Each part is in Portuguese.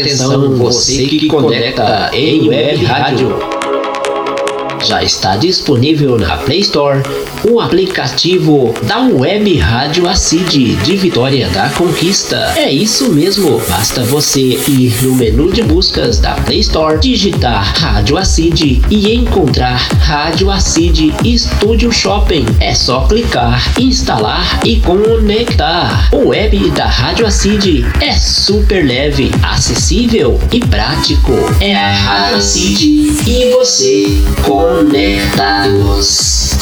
Atenção, você que conecta em web rádio. Já está disponível na Play Store o aplicativo da Web Rádio Acid de Vitória da Conquista. É isso mesmo, basta você ir no menu de buscas da Play Store, digitar Rádio Acid e encontrar Rádio Acid Studio Shopping. É só clicar, instalar e conectar. O web da Rádio Acid é super leve, acessível e prático. É a Rádio Acid e você conectados.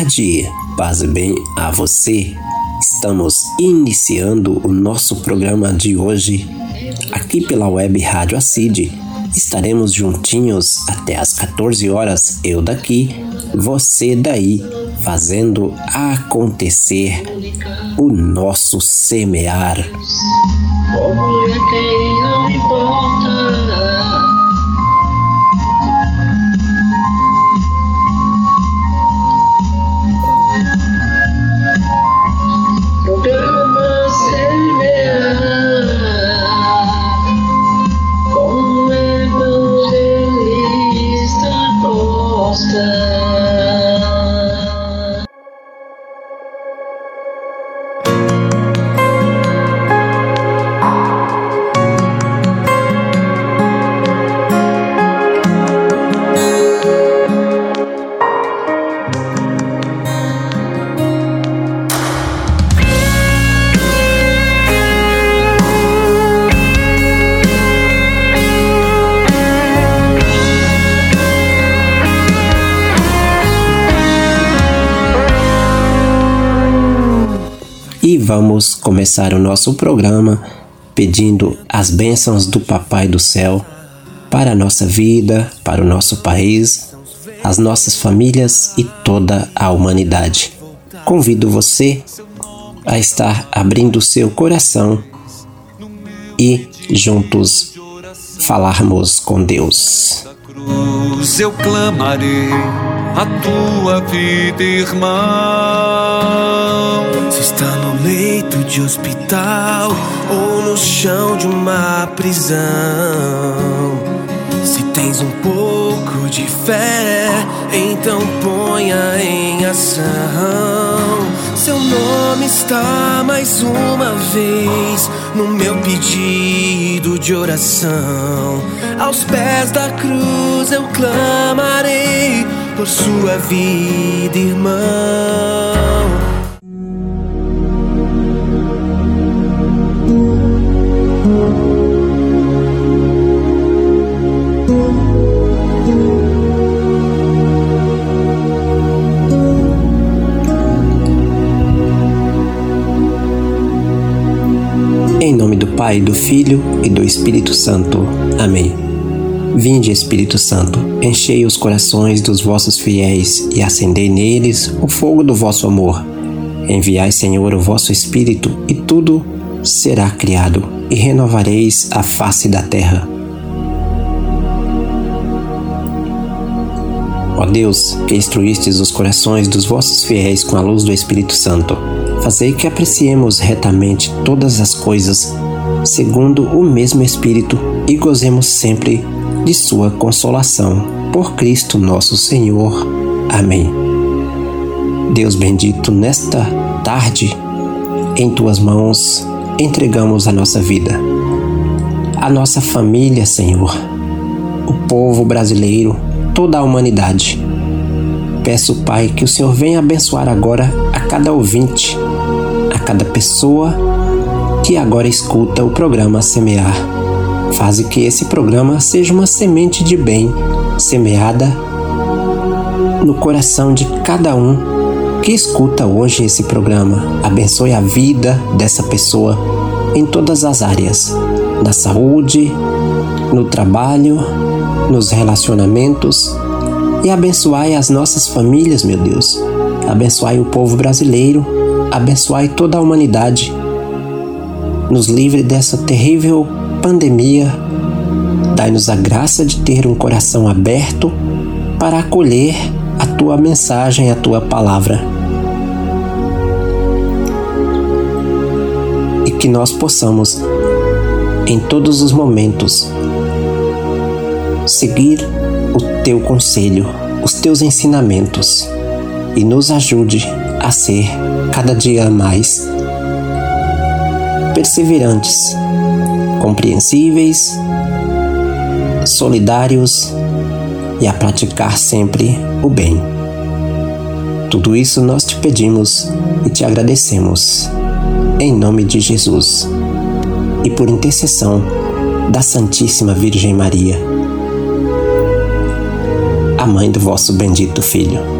Tarde, paz e bem a você. Estamos iniciando o nosso programa de hoje aqui pela web Rádio Acid. Estaremos juntinhos até as 14 horas, eu daqui, você daí, fazendo acontecer o nosso semear. Vamos começar o nosso programa pedindo as bênçãos do Papai do Céu para a nossa vida, para o nosso país, as nossas famílias e toda a humanidade. Convido você a estar abrindo seu coração e juntos falarmos com Deus. eu clamarei a tua vida, irmão. Se está no leito de hospital ou no chão de uma prisão, se tens um pouco de fé, então ponha em ação. Seu nome está mais uma vez no meu pedido de oração. Aos pés da cruz eu clamarei por sua vida, irmão. Pai, do Filho e do Espírito Santo. Amém. Vinde, Espírito Santo, enchei os corações dos vossos fiéis e acendei neles o fogo do vosso amor. Enviai, Senhor, o vosso Espírito, e tudo será criado, e renovareis a face da terra. Ó Deus, que instruístes os corações dos vossos fiéis com a luz do Espírito Santo, fazei que apreciemos retamente todas as coisas, segundo o mesmo Espírito, e gozemos sempre de Sua consolação. Por Cristo nosso Senhor. Amém. Deus bendito, nesta tarde, em Tuas mãos entregamos a nossa vida, a nossa família, Senhor, o povo brasileiro, toda a humanidade. Peço, Pai, que o Senhor venha abençoar agora a cada ouvinte, a cada pessoa que agora escuta o programa Semear Faze que esse programa seja uma semente de bem semeada no coração de cada um que escuta hoje esse programa. Abençoe a vida dessa pessoa em todas as áreas, na saúde, no trabalho, nos relacionamentos e abençoai as nossas famílias, meu Deus. Abençoai o povo brasileiro, abençoai toda a humanidade. Nos livre dessa terrível pandemia. Dai-nos a graça de ter um coração aberto para acolher a tua mensagem, a tua palavra. E que nós possamos, em todos os momentos, seguir o teu conselho, os teus ensinamentos e nos ajude a ser cada dia mais perseverantes, compreensíveis, solidários e a praticar sempre o bem. Tudo isso nós te pedimos e te agradecemos, em nome de Jesus e por intercessão da Santíssima Virgem Maria, a mãe do vosso bendito Filho.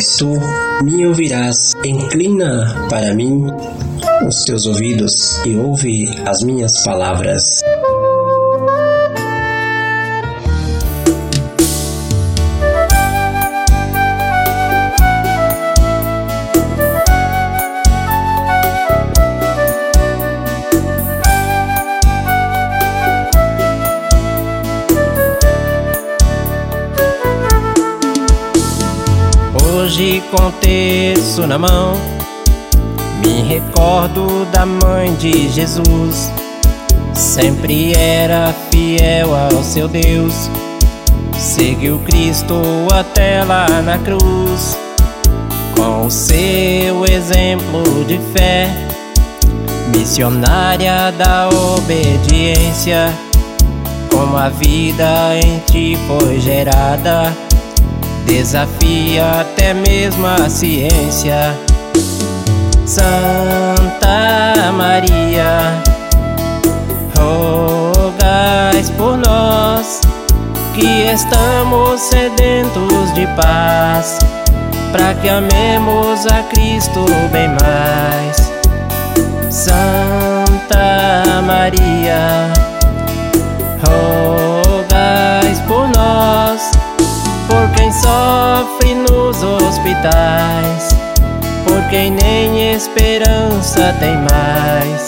Pois tu me ouvirás. Inclina para mim os teus ouvidos e ouve as minhas palavras. Hoje com terço na mão, me recordo da mãe de Jesus. Sempre era fiel ao seu Deus, seguiu Cristo até lá na cruz. Com o seu exemplo de fé, missionária da obediência, como a vida em ti foi gerada desafia até mesmo a ciência. Santa Maria, rogais por nós que estamos sedentos de paz, para que amemos a Cristo bem mais. Santa Maria, rogais sofre nos hospitais, por quem nem esperança tem mais.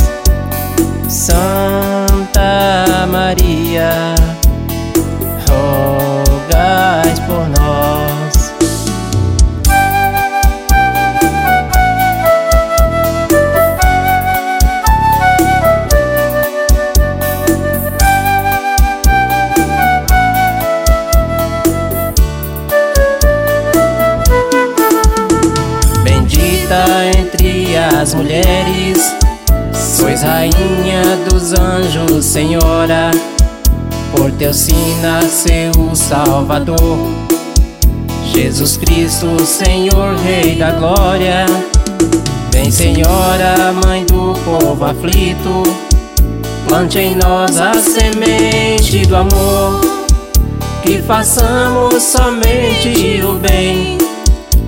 Santa Maria, rogais rainha dos anjos, Senhora. Por teu sim nasceu o Salvador, Jesus Cristo, Senhor, Rei da Glória. Vem, Senhora, Mãe do povo aflito, plante em nós a semente do amor, que façamos somente o bem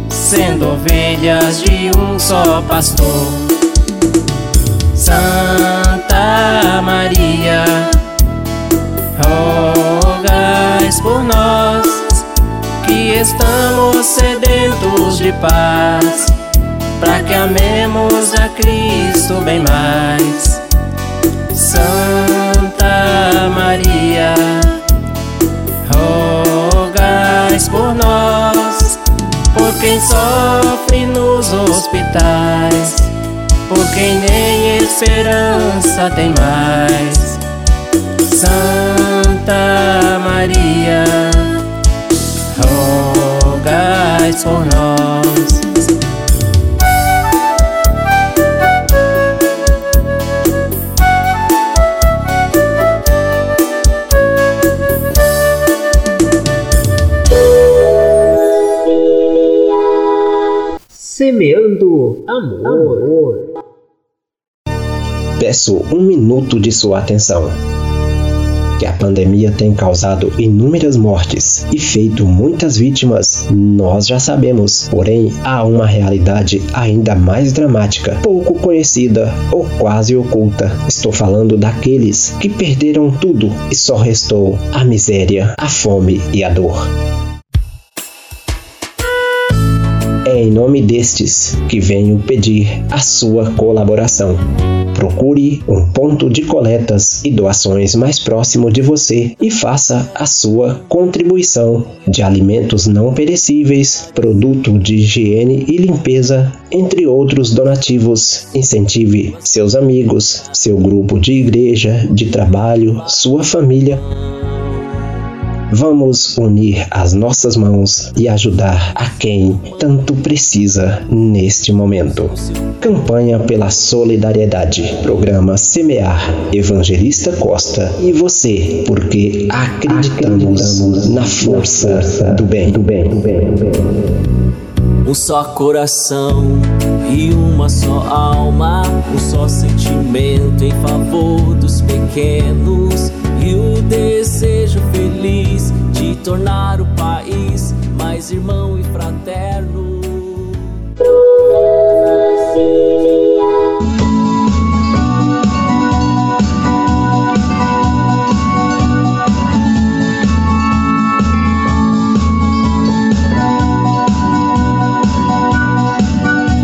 sendo ovelhas de um só pastor. Santa Maria, rogais por nós que estamos sedentos de paz, para que amemos a Cristo bem mais. Santa Maria, rogai por nós, por quem sofre nos hospitais, por quem nem esperança tem mais. Santa Maria, rogai por nós. Semeando amor. Peço um minuto de sua atenção. Que a pandemia tem causado inúmeras mortes e feito muitas vítimas, nós já sabemos. Porém, há uma realidade ainda mais dramática, pouco conhecida ou quase oculta. Estou falando daqueles que perderam tudo e só restou a miséria, a fome e a dor. É em nome destes que venho pedir a sua colaboração. Procure um ponto de coletas e doações mais próximo de você e faça a sua contribuição de alimentos não perecíveis, produto de higiene e limpeza, entre outros donativos. Incentive seus amigos, seu grupo de igreja, de trabalho, sua família Vamos unir as nossas mãos e ajudar a quem tanto precisa neste momento. Campanha pela Solidariedade. Programa Semear. Evangelista Costa e você, porque acreditamos na força do bem. Do bem, do bem, do bem. Um só coração e uma só alma, um só sentimento em favor dos pequenos e o desejo feliz tornar o país mais irmão e fraterno.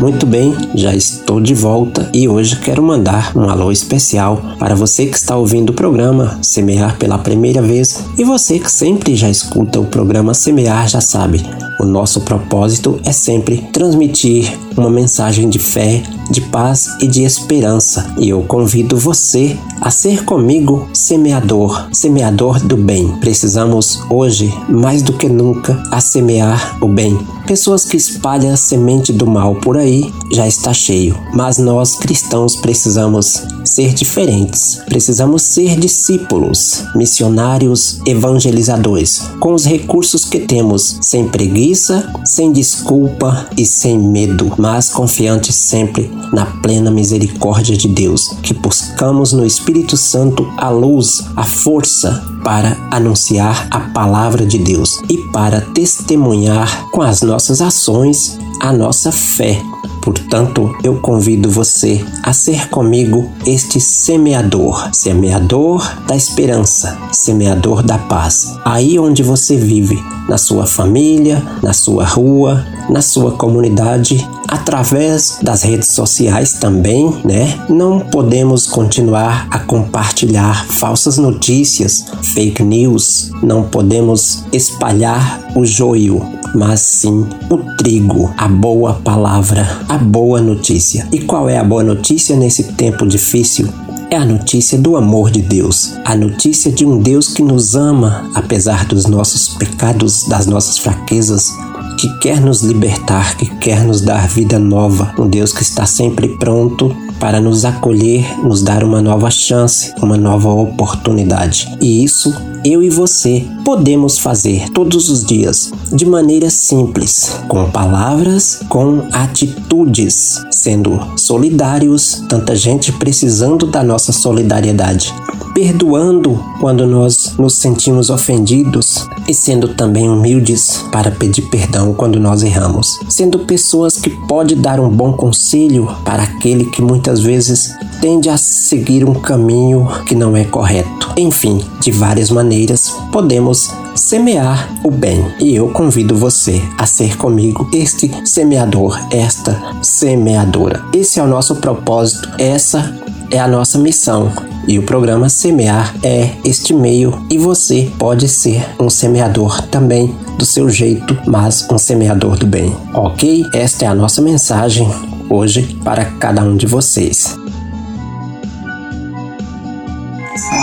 Muito bem, já estou de volta e hoje quero mandar um alô especial para você que está ouvindo o programa Semear pela primeira vez e você que sempre já escuta o programa Semear já sabe. O nosso propósito é sempre transmitir uma mensagem de fé, de paz e de esperança. E eu convido você a ser comigo semeador, semeador do bem. Precisamos hoje, mais do que nunca, a semear o bem. Pessoas que espalham a semente do mal por aí já está cheio, mas nós cristãos precisamos ser diferentes. Precisamos ser discípulos, missionários, evangelizadores, com os recursos que temos, sem preguiça, sem desculpa e sem medo, mas confiantes sempre na plena misericórdia de Deus, que buscamos no Espírito Santo a luz, a força para anunciar a palavra de Deus e para testemunhar com as nossas ações a nossa fé. Portanto, eu convido você a ser comigo este semeador, semeador da esperança, semeador da paz. Aí onde você vive, na sua família, na sua rua, na sua comunidade, através das redes sociais também, né? Não podemos continuar a compartilhar falsas notícias, fake news, não podemos espalhar o joio, mas sim o trigo, a boa palavra, a boa notícia. E qual é a boa notícia nesse tempo difícil? É a notícia do amor de Deus, a notícia de um Deus que nos ama apesar dos nossos pecados, das nossas fraquezas, que quer nos libertar, que quer nos dar vida nova, um Deus que está sempre pronto para nos acolher, nos dar uma nova chance, uma nova oportunidade. E isso eu e você podemos fazer todos os dias de maneira simples, com palavras, com atitudes, sendo solidários, tanta gente precisando da nossa solidariedade, perdoando quando nós nos sentimos ofendidos e sendo também humildes para pedir perdão quando nós erramos, sendo pessoas que pode dar um bom conselho para aquele que muitas vezes tende a seguir um caminho que não é correto. Enfim, de várias maneiras podemos semear o bem. E eu convido você a ser comigo este semeador, esta semeadora. Esse é o nosso propósito, essa é a nossa missão. E o programa Semear é este meio e você pode ser um semeador também do seu jeito, mas um semeador do bem. Ok? Esta é a nossa mensagem hoje para cada um de vocês.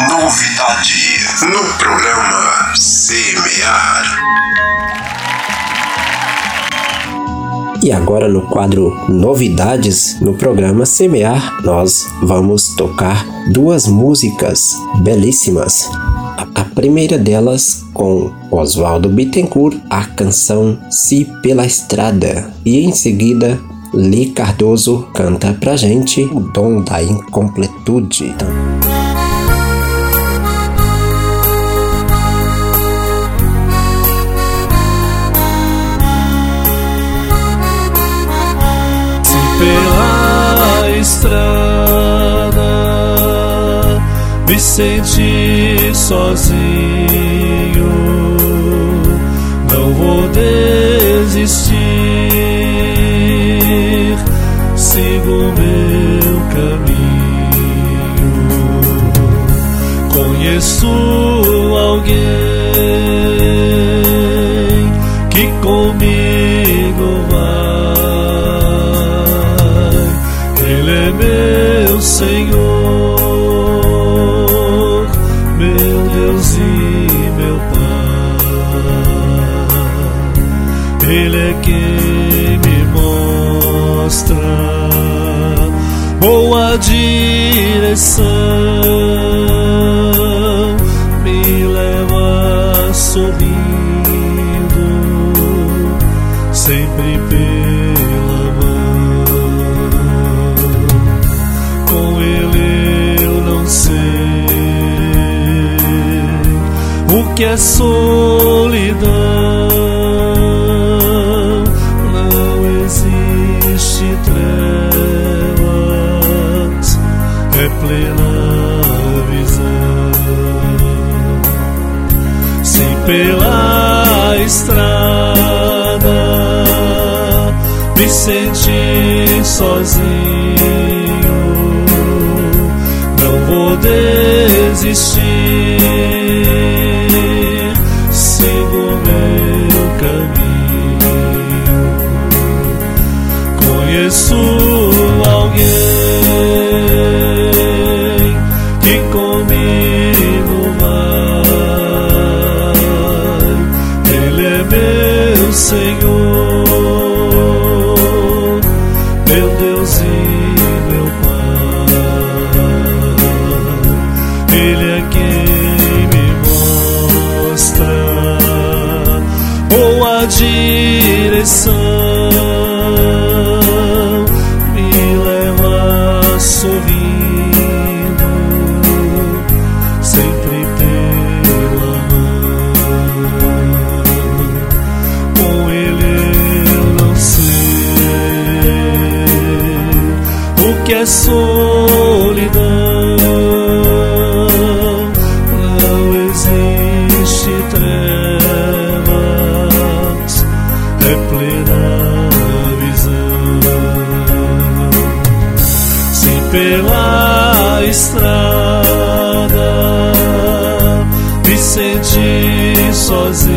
Novidade no programa Semear. E agora no quadro Novidades no programa Semear, nós vamos tocar duas músicas belíssimas. A primeira delas com Oswaldo Bittencourt, a canção Se pela Estrada, e em seguida Li Cardoso canta pra gente o dom da incompletude. pela me senti sozinho. Não vou desistir, sigo meu caminho. Conheço alguém que comigo vai. Ele é meu Senhor, direção, me senti estrada me senti sozinho,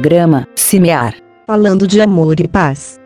programa Semear, falando de amor e paz.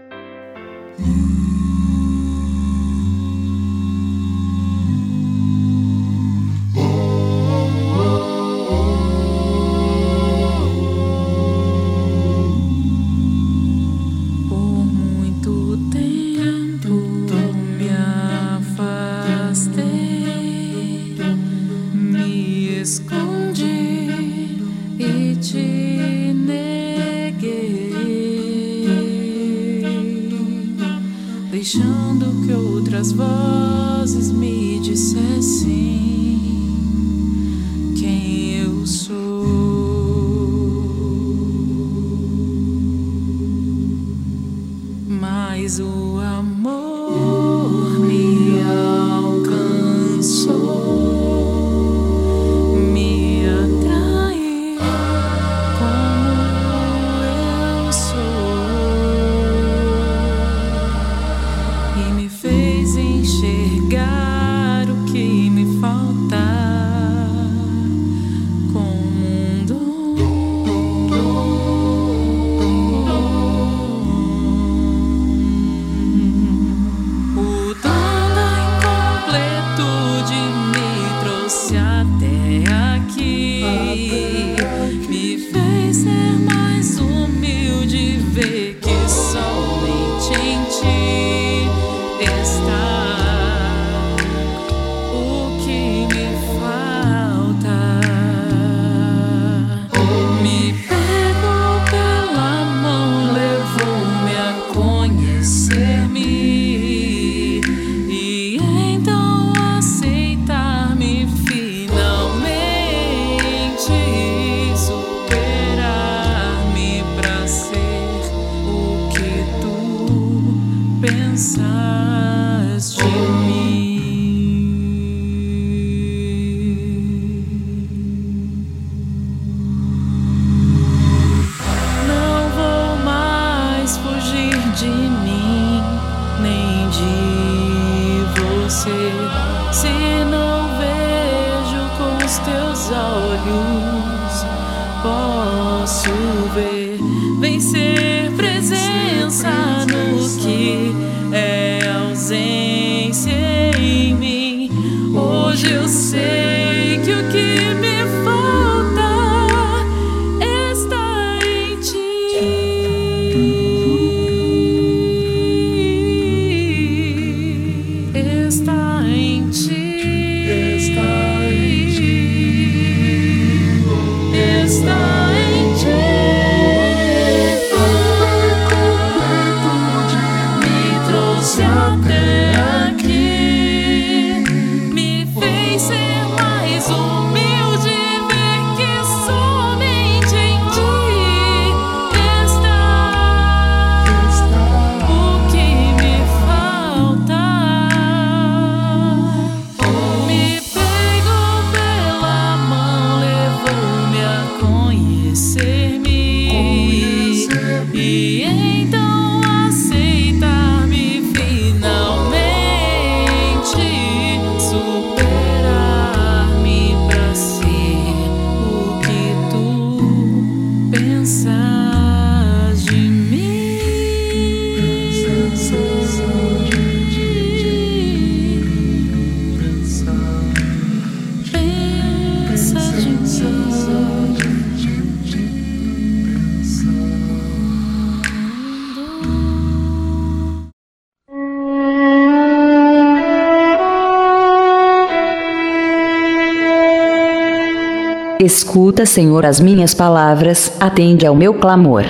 Escuta, Senhor, as minhas palavras, atende ao meu clamor.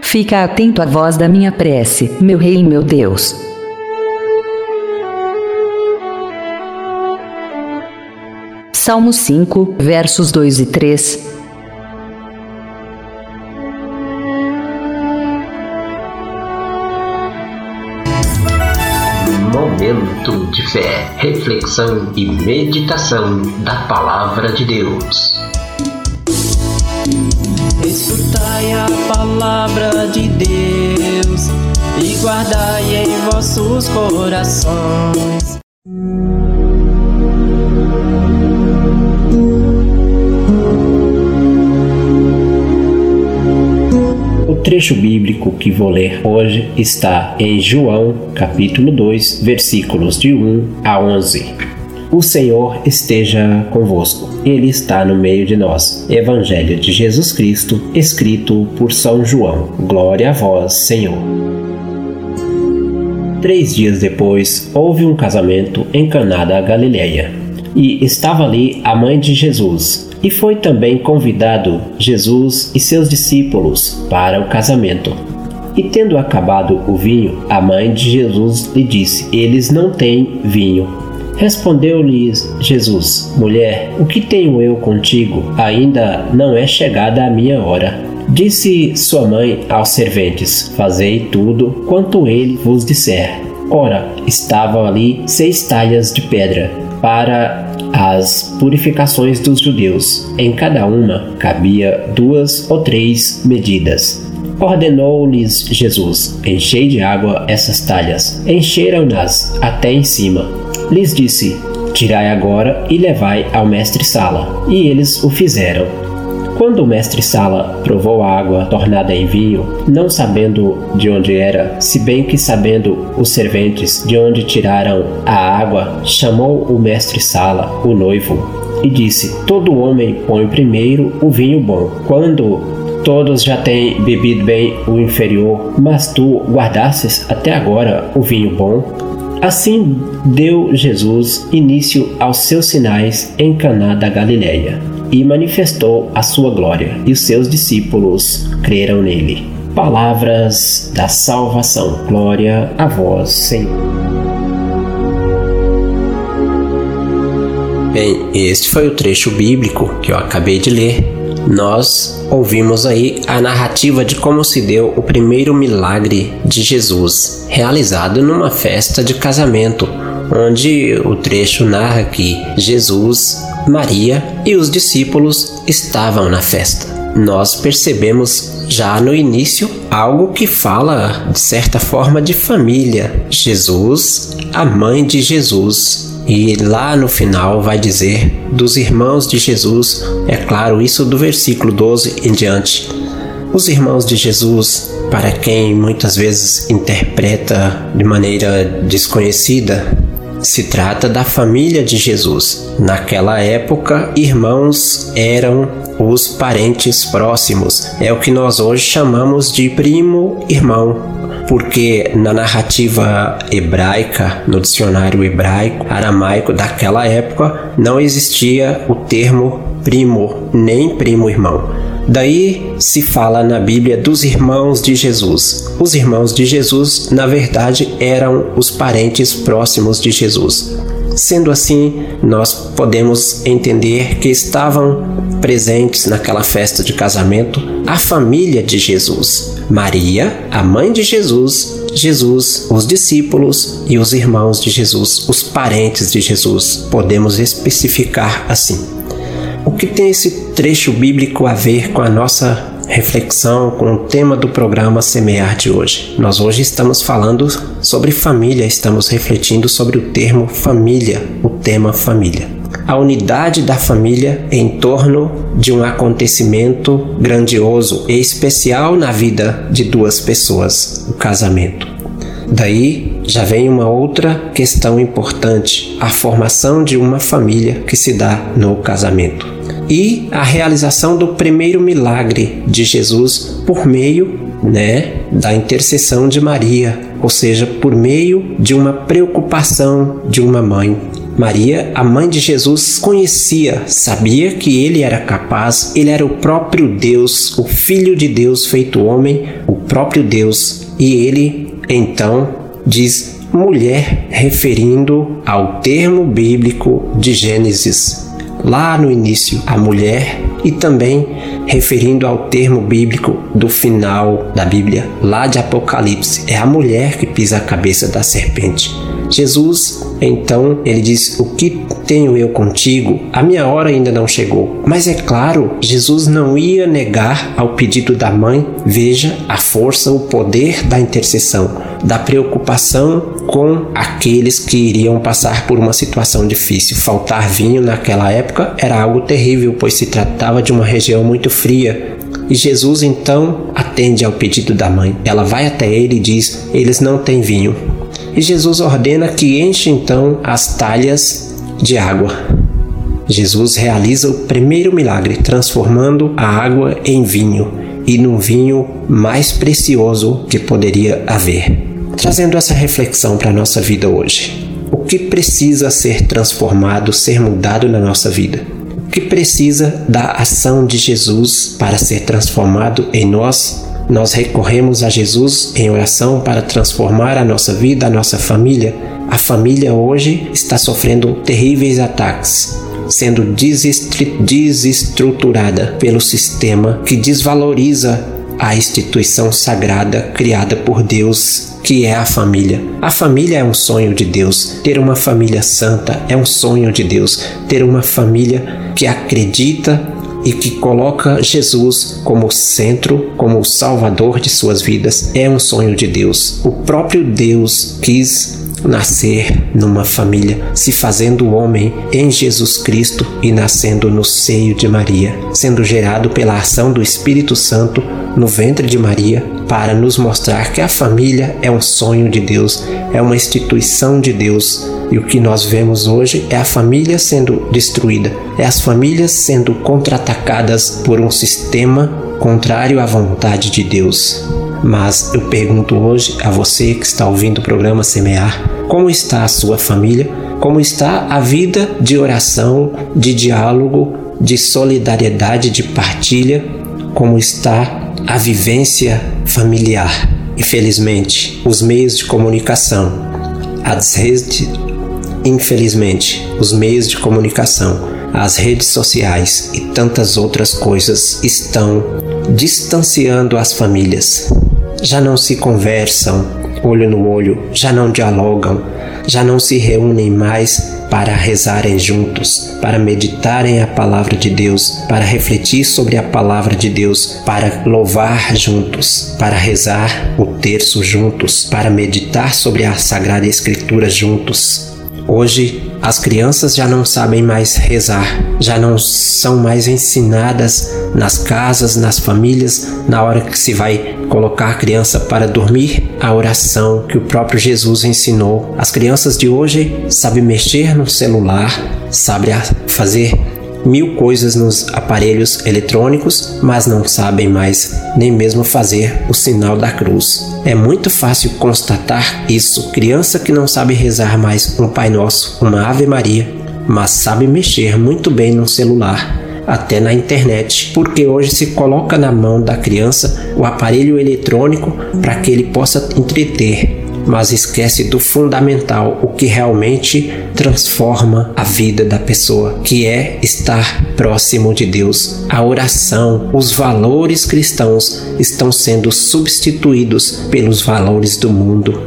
Fica atento à voz da minha prece, meu Rei e meu Deus. Salmo 5, versos 2 e 3. Momento de fé, reflexão e meditação da Palavra de Deus escutai a palavra de Deus e guardai em vossos corações. O trecho bíblico que vou ler hoje está em João, capítulo 2, versículos de 1 a 11. O Senhor esteja convosco. Ele está no meio de nós. Evangelho de Jesus Cristo, escrito por São João. Glória a vós, Senhor. Três dias depois, houve um casamento em Caná da Galileia, e estava ali a mãe de Jesus. E foi também convidado Jesus e seus discípulos para o casamento. E tendo acabado o vinho, a mãe de Jesus lhe disse: Eles não têm vinho. Respondeu-lhes Jesus: Mulher, o que tenho eu contigo? Ainda não é chegada a minha hora. Disse sua mãe aos serventes: Fazei tudo quanto ele vos disser. Ora, estavam ali seis talhas de pedra para as purificações dos judeus. Em cada uma cabia duas ou três medidas. Ordenou-lhes Jesus: Enchei de água essas talhas. Encheram-nas até em cima. Lhes disse: Tirai agora e levai ao mestre-sala. E eles o fizeram. Quando o mestre-sala provou a água tornada em vinho, não sabendo de onde era, se bem que sabendo os serventes de onde tiraram a água, chamou o mestre-sala, o noivo, e disse: Todo homem põe primeiro o vinho bom. Quando todos já têm bebido bem o inferior, mas tu guardasses até agora o vinho bom, Assim deu Jesus início aos seus sinais em Caná da Galileia e manifestou a sua glória, e os seus discípulos creram nele. Palavras da salvação. Glória a vós, Senhor. Bem, este foi o trecho bíblico que eu acabei de ler. Nós ouvimos aí a narrativa de como se deu o primeiro milagre de Jesus, realizado numa festa de casamento, onde o trecho narra que Jesus, Maria e os discípulos estavam na festa. Nós percebemos já no início algo que fala de certa forma de família. Jesus, a mãe de Jesus e lá no final vai dizer dos irmãos de Jesus, é claro, isso do versículo 12 em diante. Os irmãos de Jesus, para quem muitas vezes interpreta de maneira desconhecida, se trata da família de Jesus. Naquela época, irmãos eram os parentes próximos. É o que nós hoje chamamos de primo irmão porque na narrativa hebraica, no dicionário hebraico, aramaico daquela época, não existia o termo primo, nem primo irmão. Daí se fala na Bíblia dos irmãos de Jesus. Os irmãos de Jesus, na verdade, eram os parentes próximos de Jesus. Sendo assim, nós podemos entender que estavam presentes naquela festa de casamento a família de Jesus. Maria, a mãe de Jesus, Jesus, os discípulos e os irmãos de Jesus, os parentes de Jesus. Podemos especificar assim. O que tem esse trecho bíblico a ver com a nossa reflexão com o tema do programa Semear de hoje. Nós hoje estamos falando sobre família, estamos refletindo sobre o termo família, o tema família. A unidade da família em torno de um acontecimento grandioso e especial na vida de duas pessoas, o casamento. Daí já vem uma outra questão importante, a formação de uma família que se dá no casamento e a realização do primeiro milagre de Jesus por meio, né, da intercessão de Maria, ou seja, por meio de uma preocupação de uma mãe. Maria, a mãe de Jesus, conhecia, sabia que ele era capaz, ele era o próprio Deus, o Filho de Deus feito homem, o próprio Deus, e ele então diz mulher, referindo ao termo bíblico de Gênesis lá no início, a mulher, e também referindo ao termo bíblico do final da Bíblia, lá de Apocalipse, é a mulher que pisa a cabeça da serpente. Jesus, então, ele diz: O que tenho eu contigo? A minha hora ainda não chegou. Mas é claro, Jesus não ia negar ao pedido da mãe. Veja a força, o poder da intercessão, da preocupação com aqueles que iriam passar por uma situação difícil. Faltar vinho naquela época era algo terrível, pois se tratava de uma região muito fria E Jesus então atende ao pedido da mãe. Ela vai até ele e diz: Eles não têm vinho. E Jesus ordena que enche então as talhas de água. Jesus realiza o primeiro milagre, transformando a água em vinho e num vinho mais precioso que poderia haver. Trazendo essa reflexão para a nossa vida hoje. O que precisa ser transformado, ser mudado na nossa vida? O que precisa da ação de Jesus para ser transformado em nós? Nós recorremos a Jesus em oração para transformar a nossa vida, a nossa família. A família hoje está sofrendo terríveis ataques sendo desestruturada pelo sistema que desvaloriza a instituição sagrada criada por Deus, que é a família. A família é um sonho de Deus. Ter uma família santa é um sonho de Deus. Ter uma família que acredita e que coloca Jesus como centro, como o salvador de suas vidas, é um sonho de Deus. O próprio Deus quis nascer numa família, se fazendo homem em Jesus Cristo e nascendo no seio de Maria, sendo gerado pela ação do Espírito Santo no ventre de Maria, para nos mostrar que a família é um sonho de Deus, é uma instituição de Deus. E o que nós vemos hoje é a família sendo destruída, é as famílias sendo contra-atacadas por um sistema contrário à vontade de Deus. Mas eu pergunto hoje a você que está ouvindo o programa Semear: como está a sua família? Como está a vida de oração, de diálogo, de solidariedade, de partilha? Como está a vivência familiar? Infelizmente, os meios de comunicação, as redes, infelizmente, os meios de comunicação, as redes sociais e tantas outras coisas estão distanciando as famílias já não se conversam olho no olho, já não dialogam, já não se reúnem mais para rezarem juntos, para meditarem a palavra de Deus, para refletir sobre a palavra de Deus, para louvar juntos, para rezar o terço juntos, para meditar sobre a Sagrada Escritura juntos. Hoje as crianças já não sabem mais rezar, já não são mais ensinadas nas casas, nas famílias, na hora que se vai colocar a criança para dormir, a oração que o próprio Jesus ensinou. As crianças de hoje sabem mexer no celular, sabem fazer mil coisas nos aparelhos eletrônicos, mas não sabem mais nem mesmo fazer o sinal da cruz. É muito fácil constatar isso. Criança que não sabe rezar mais um Pai Nosso, uma Ave Maria, mas sabe mexer muito bem no celular até na internet, porque hoje se coloca na mão da criança o aparelho eletrônico para que ele possa entreter mas esquece do fundamental, o que realmente transforma a vida da pessoa, que é estar próximo de Deus. A oração, os valores cristãos estão sendo substituídos pelos valores do mundo,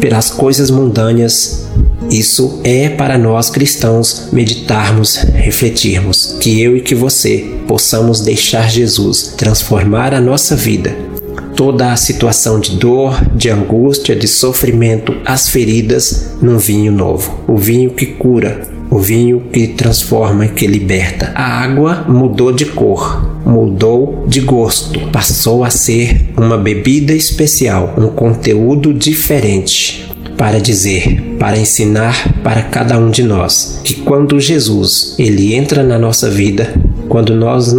pelas coisas mundâneas. Isso é para nós cristãos meditarmos, refletirmos, que eu e que você possamos deixar Jesus transformar a nossa vida toda a situação de dor, de angústia, de sofrimento, as feridas num vinho novo. O vinho que cura, o vinho que transforma que liberta. A água mudou de cor, mudou de gosto, passou a ser uma bebida especial, um conteúdo diferente para dizer, para ensinar para cada um de nós que quando Jesus ele entra na nossa vida, quando nós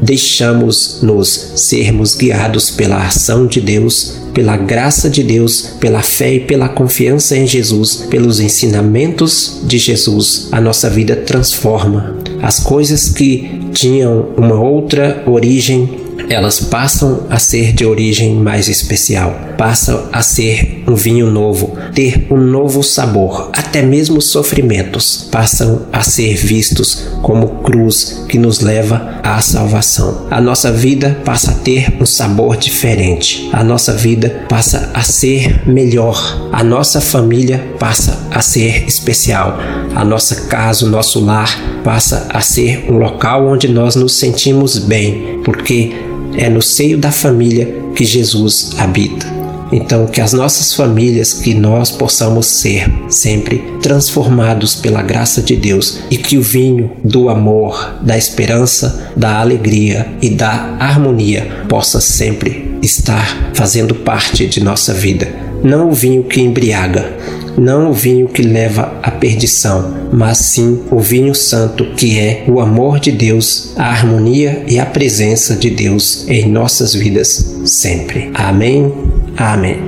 deixamos nos sermos guiados pela ação de Deus, pela graça de Deus, pela fé e pela confiança em Jesus, pelos ensinamentos de Jesus, a nossa vida transforma. As coisas que tinham uma outra origem elas passam a ser de origem mais especial, passam a ser um vinho novo, ter um novo sabor, até mesmo sofrimentos passam a ser vistos como cruz que nos leva à salvação. A nossa vida passa a ter um sabor diferente, a nossa vida passa a ser melhor, a nossa família passa a ser especial, a nossa casa, o nosso lar passa a ser um local onde nós nos sentimos bem, porque é no seio da família que Jesus habita. Então, que as nossas famílias, que nós possamos ser sempre transformados pela graça de Deus e que o vinho do amor, da esperança, da alegria e da harmonia possa sempre estar fazendo parte de nossa vida. Não o vinho que embriaga, não o vinho que leva à perdição, mas sim o vinho santo que é o amor de Deus, a harmonia e a presença de Deus em nossas vidas sempre. Amém. Amém.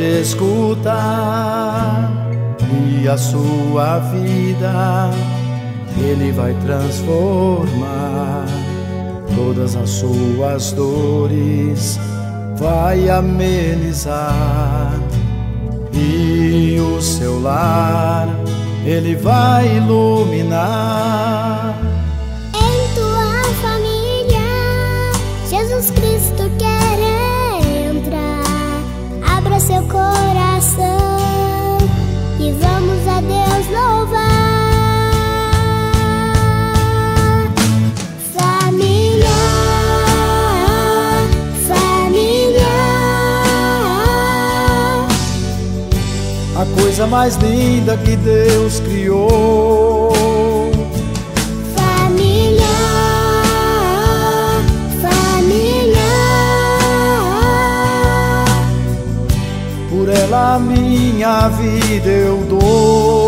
Te escutar e a sua vida Ele vai transformar. Todas as suas dores vai amenizar e o seu lar Ele vai iluminar. A coisa mais linda que Deus criou. Família, família. Por ela a minha vida eu dou.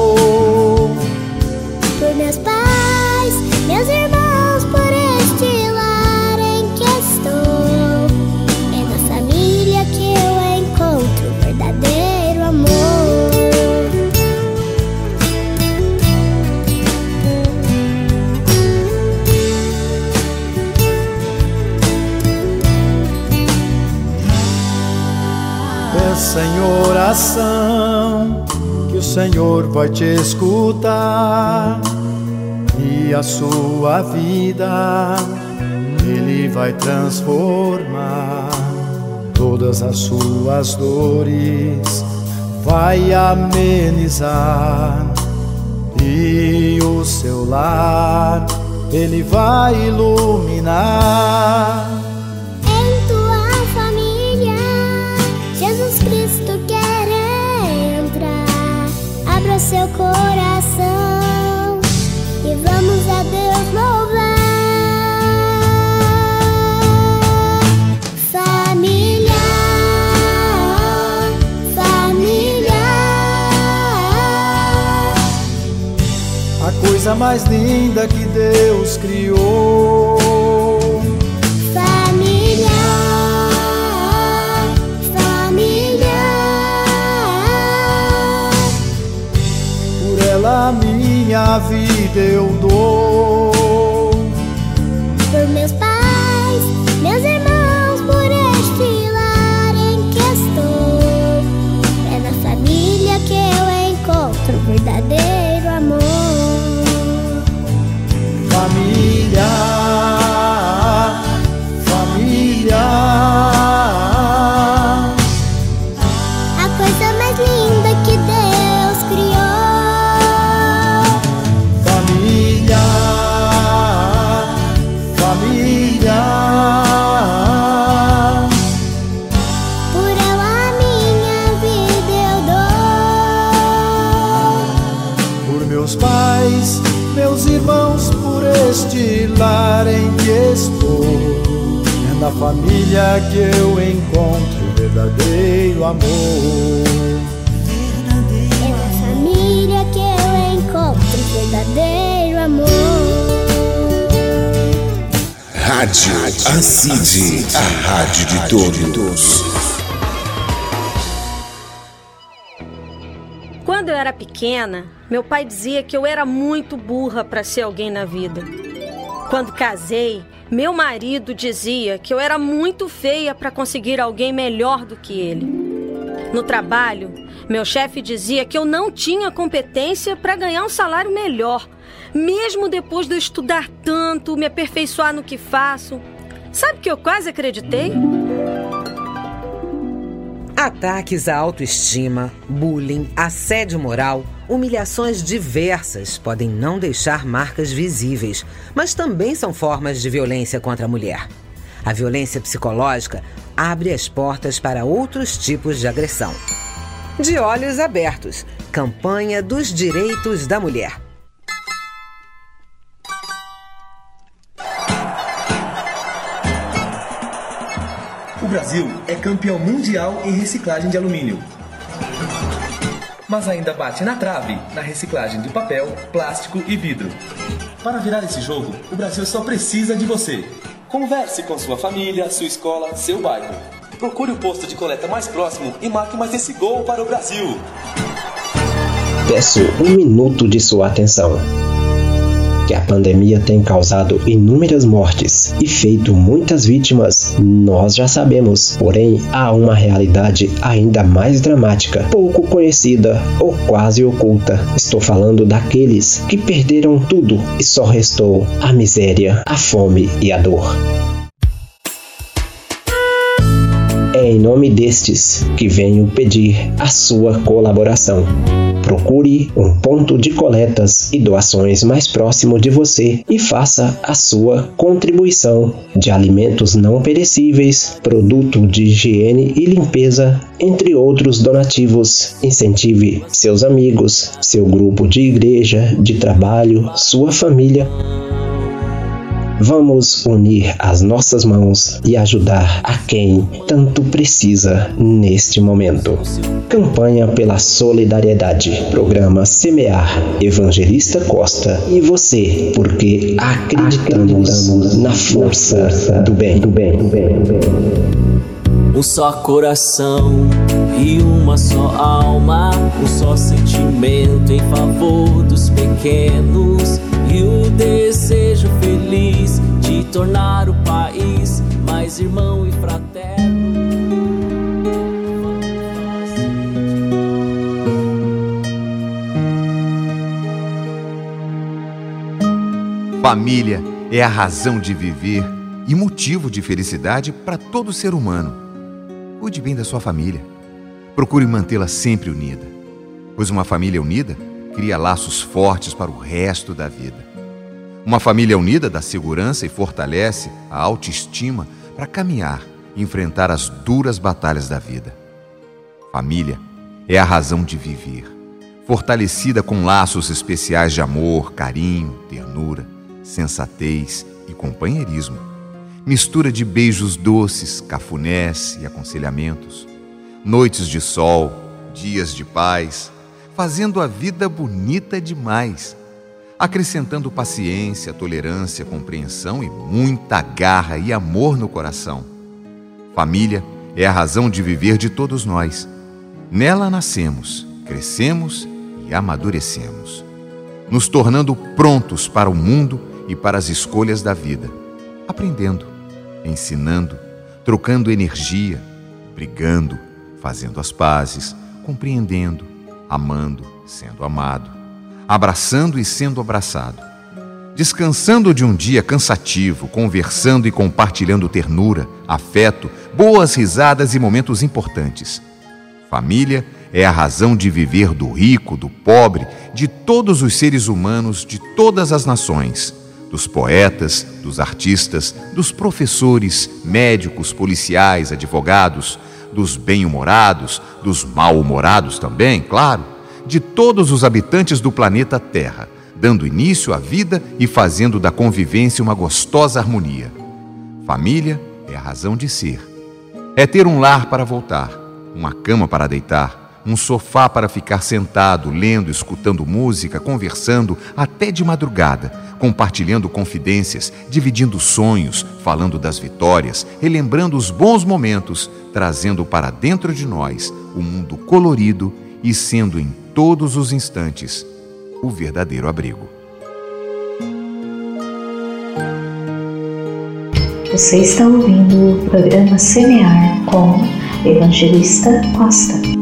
Oração que o Senhor vai te escutar e a sua vida Ele vai transformar. Todas as suas dores vai amenizar e o seu lar Ele vai iluminar. Coisa mais linda que Deus criou. Família, família. Por ela a minha vida eu dou. família que eu encontro verdadeiro amor. É a família que eu encontro verdadeiro amor. Rádio Acide, a rádio de todos. Quando eu era pequena, meu pai dizia que eu era muito burra para ser alguém na vida. Quando casei, meu marido dizia que eu era muito feia para conseguir alguém melhor do que ele. No trabalho, meu chefe dizia que eu não tinha competência para ganhar um salário melhor, mesmo depois de eu estudar tanto, me aperfeiçoar no que faço. Sabe que eu quase acreditei? Ataques à autoestima, bullying, assédio moral, humilhações diversas podem não deixar marcas visíveis, mas também são formas de violência contra a mulher. A violência psicológica abre as portas para outros tipos de agressão. De olhos abertos, campanha dos direitos da mulher. O Brasil é campeão mundial em reciclagem de alumínio. Mas ainda bate na trave na reciclagem de papel, plástico e vidro. Para virar esse jogo, o Brasil só precisa de você. Converse com sua família, sua escola, seu bairro. Procure o posto de coleta mais próximo e marque mais esse gol para o Brasil. Peço um minuto de sua atenção. Que a pandemia tem causado inúmeras mortes e feito muitas vítimas, nós já sabemos. Porém, há uma realidade ainda mais dramática, pouco conhecida ou quase oculta. Estou falando daqueles que perderam tudo e só restou a miséria, a fome e a dor. Nome destes que venho pedir a sua colaboração. Procure um ponto de coletas e doações mais próximo de você e faça a sua contribuição de alimentos não perecíveis, produto de higiene e limpeza, entre outros donativos. Incentive seus amigos, seu grupo de igreja, de trabalho, sua família Vamos unir as nossas mãos e ajudar a quem tanto precisa neste momento. Campanha pela Solidariedade. Programa Semear. Evangelista Costa e você, porque acreditamos na força do bem. Do bem, do bem, do bem. Um só coração e uma só alma, um só sentimento em favor dos pequenos desejo feliz de tornar o país mais irmão e fraterno. Família é a razão de viver e motivo de felicidade para todo ser humano. Cuide bem da sua família. Procure mantê-la sempre unida, pois uma família unida cria laços fortes para o resto da vida. Uma família unida dá segurança e fortalece a autoestima para caminhar e enfrentar as duras batalhas da vida. Família é a razão de viver, fortalecida com laços especiais de amor, carinho, ternura, sensatez e companheirismo. Mistura de beijos doces, cafunés e aconselhamentos, noites de sol, dias de paz, fazendo a vida bonita demais, acrescentando paciência, tolerância, compreensão e muita garra e amor no coração. Família é a razão de viver de todos nós. Nela nascemos, crescemos e amadurecemos, nos tornando prontos para o mundo e para as escolhas da vida, aprendendo, ensinando, trocando energia, brigando, fazendo as pazes, compreendendo, amando, sendo amado, abraçando e sendo abraçado, descansando de um dia cansativo, conversando e compartilhando ternura, afeto, boas risadas e momentos importantes. Família é a razão de viver do rico, do pobre, de todos os seres humanos, de todas as nações, dos poetas, dos artistas, dos professores, médicos, policiais, advogados, dos bem-humorados, dos mal-humorados também, claro, de todos os habitantes do planeta Terra, dando início à vida e fazendo da convivência uma gostosa harmonia. Família é a razão de ser. É ter um lar para voltar, uma cama para deitar, um sofá para ficar sentado, lendo, escutando música, conversando até de madrugada, compartilhando confidências, dividindo sonhos, falando das vitórias, relembrando os bons momentos, trazendo para dentro de nós o um mundo colorido e sendo em todos os instantes o verdadeiro abrigo. Você está ouvindo o programa Semear com Evangelista Costa.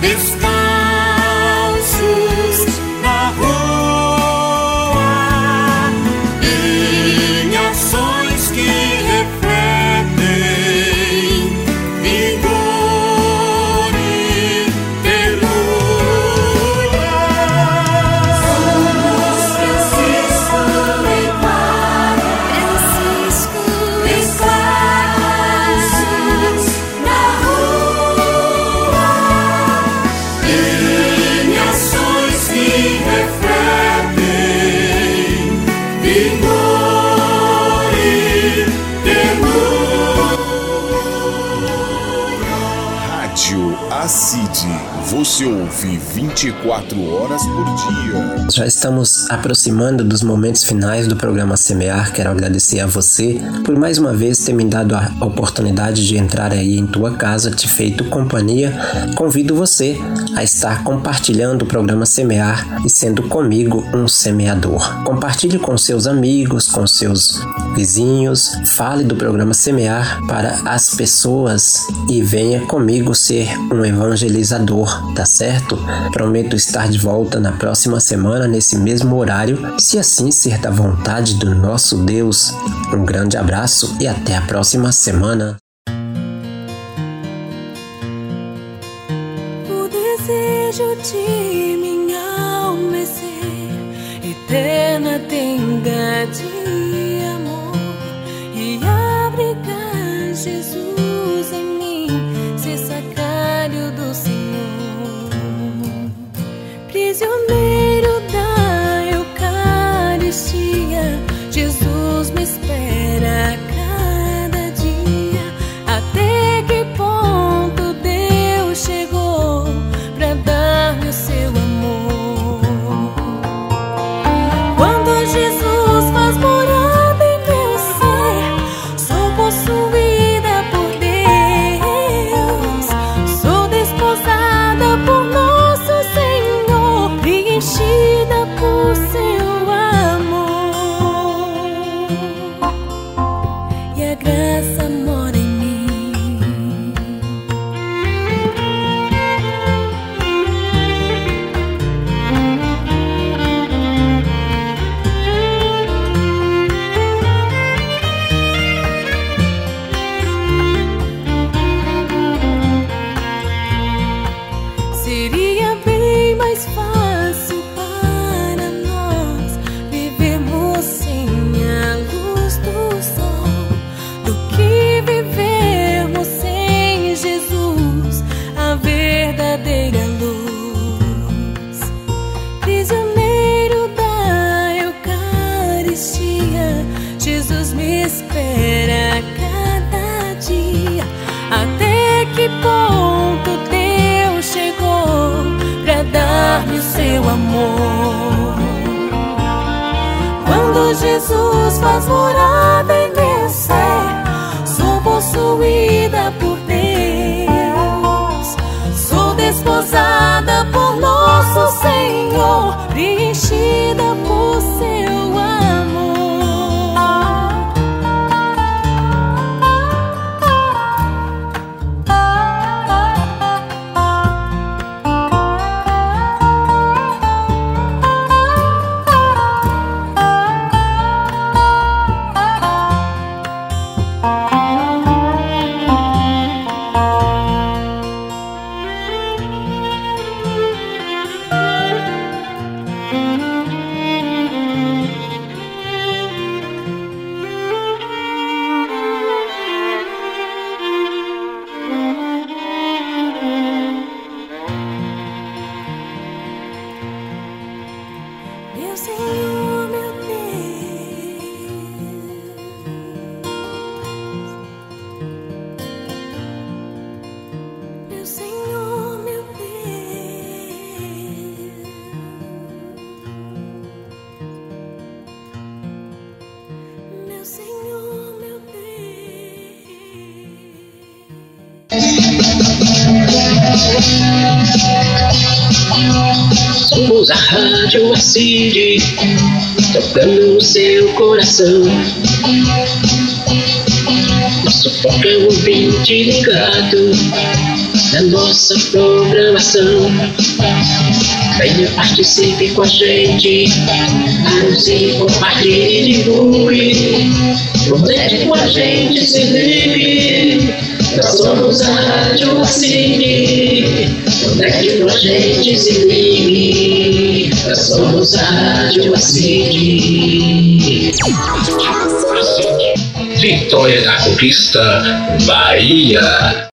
Descalços Você ouve 24 horas por dia. Já estamos aproximando dos momentos finais do programa Semear. Quero agradecer a você por mais uma vez ter me dado a oportunidade de entrar aí em tua casa, te feito companhia. Convido você a estar compartilhando o programa Semear e sendo comigo um semeador. Compartilhe com seus amigos, com seus vizinhos, fale do programa Semear para as pessoas e venha comigo ser um evangelizador, tá certo? Prometo estar de volta na próxima semana nesse mesmo horário, se assim ser da vontade do nosso Deus. Um grande abraço e até a próxima semana. O desejo de minha alma é ser eterna Rádio Acide, tocando o seu coração. Nosso foco é o ouvinte ligado na nossa programação. Venha, participe com a gente, anuncie, compartilhe e divulgue. Conecte com a gente, se ligue. Nós somos a Rádio Acide. Conecte com a gente, se ligue. Nós somos Rádio Acide. Vitória da Conquista, Bahia.